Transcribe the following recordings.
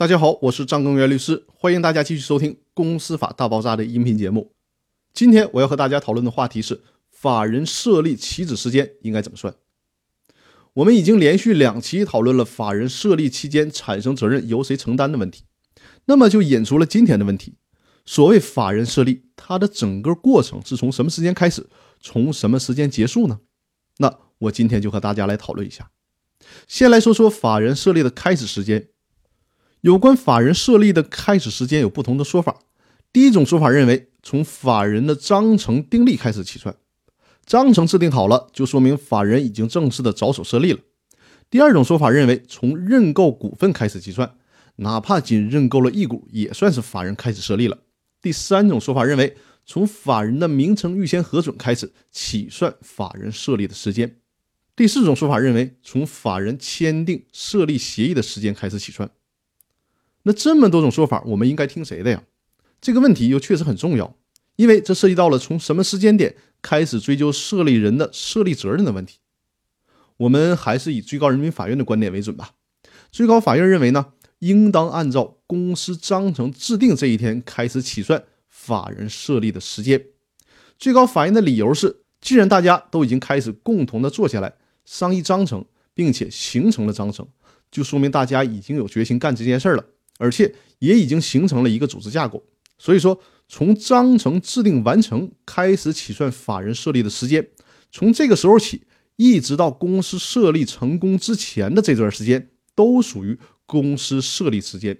大家好，我是张根源律师，欢迎大家继续收听《公司法大爆炸》的音频节目。今天我要和大家讨论的话题是法人设立起止时间应该怎么算。我们已经连续两期讨论了法人设立期间产生责任由谁承担的问题，那么就引出了今天的问题：所谓法人设立，它的整个过程是从什么时间开始，从什么时间结束呢？那我今天就和大家来讨论一下。先来说说法人设立的开始时间。有关法人设立的开始时间有不同的说法。第一种说法认为，从法人的章程订立开始起算，章程制定好了，就说明法人已经正式的着手设立了。第二种说法认为，从认购股份开始计算，哪怕仅认购了一股，也算是法人开始设立了。第三种说法认为，从法人的名称预先核准开始起算法人设立的时间。第四种说法认为，从法人签订设立协议的时间开始起算。那这么多种说法，我们应该听谁的呀？这个问题又确实很重要，因为这涉及到了从什么时间点开始追究设立人的设立责任的问题。我们还是以最高人民法院的观点为准吧。最高法院认为呢，应当按照公司章程制定这一天开始起算法人设立的时间。最高法院的理由是，既然大家都已经开始共同的坐下来商议章程，并且形成了章程，就说明大家已经有决心干这件事了。而且也已经形成了一个组织架构，所以说从章程制定完成开始起算法人设立的时间，从这个时候起一直到公司设立成功之前的这段时间都属于公司设立时间。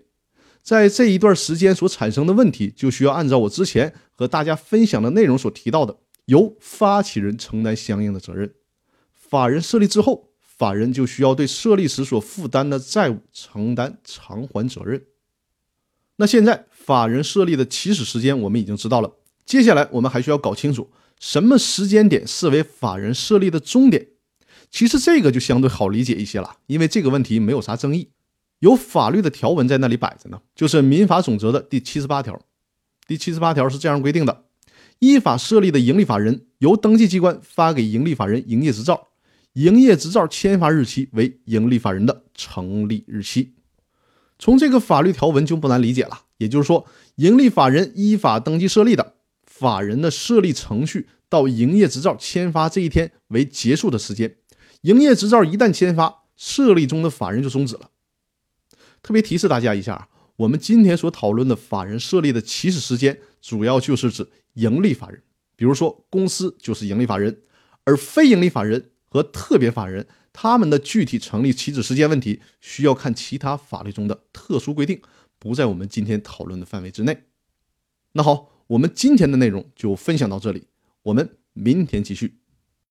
在这一段时间所产生的问题，就需要按照我之前和大家分享的内容所提到的，由发起人承担相应的责任。法人设立之后，法人就需要对设立时所负担的债务承担偿还责任。那现在法人设立的起始时间我们已经知道了，接下来我们还需要搞清楚什么时间点视为法人设立的终点。其实这个就相对好理解一些了，因为这个问题没有啥争议，有法律的条文在那里摆着呢，就是《民法总则》的第七十八条。第七十八条是这样规定的：依法设立的营利法人由登记机关发给营利法人营业执照，营业执照签发日期为营利法人的成立日期。从这个法律条文就不难理解了，也就是说，营利法人依法登记设立的法人的设立程序到营业执照签发这一天为结束的时间。营业执照一旦签发，设立中的法人就终止了。特别提示大家一下啊，我们今天所讨论的法人设立的起始时间，主要就是指盈利法人，比如说公司就是盈利法人，而非盈利法人和特别法人。他们的具体成立起止时间问题，需要看其他法律中的特殊规定，不在我们今天讨论的范围之内。那好，我们今天的内容就分享到这里，我们明天继续。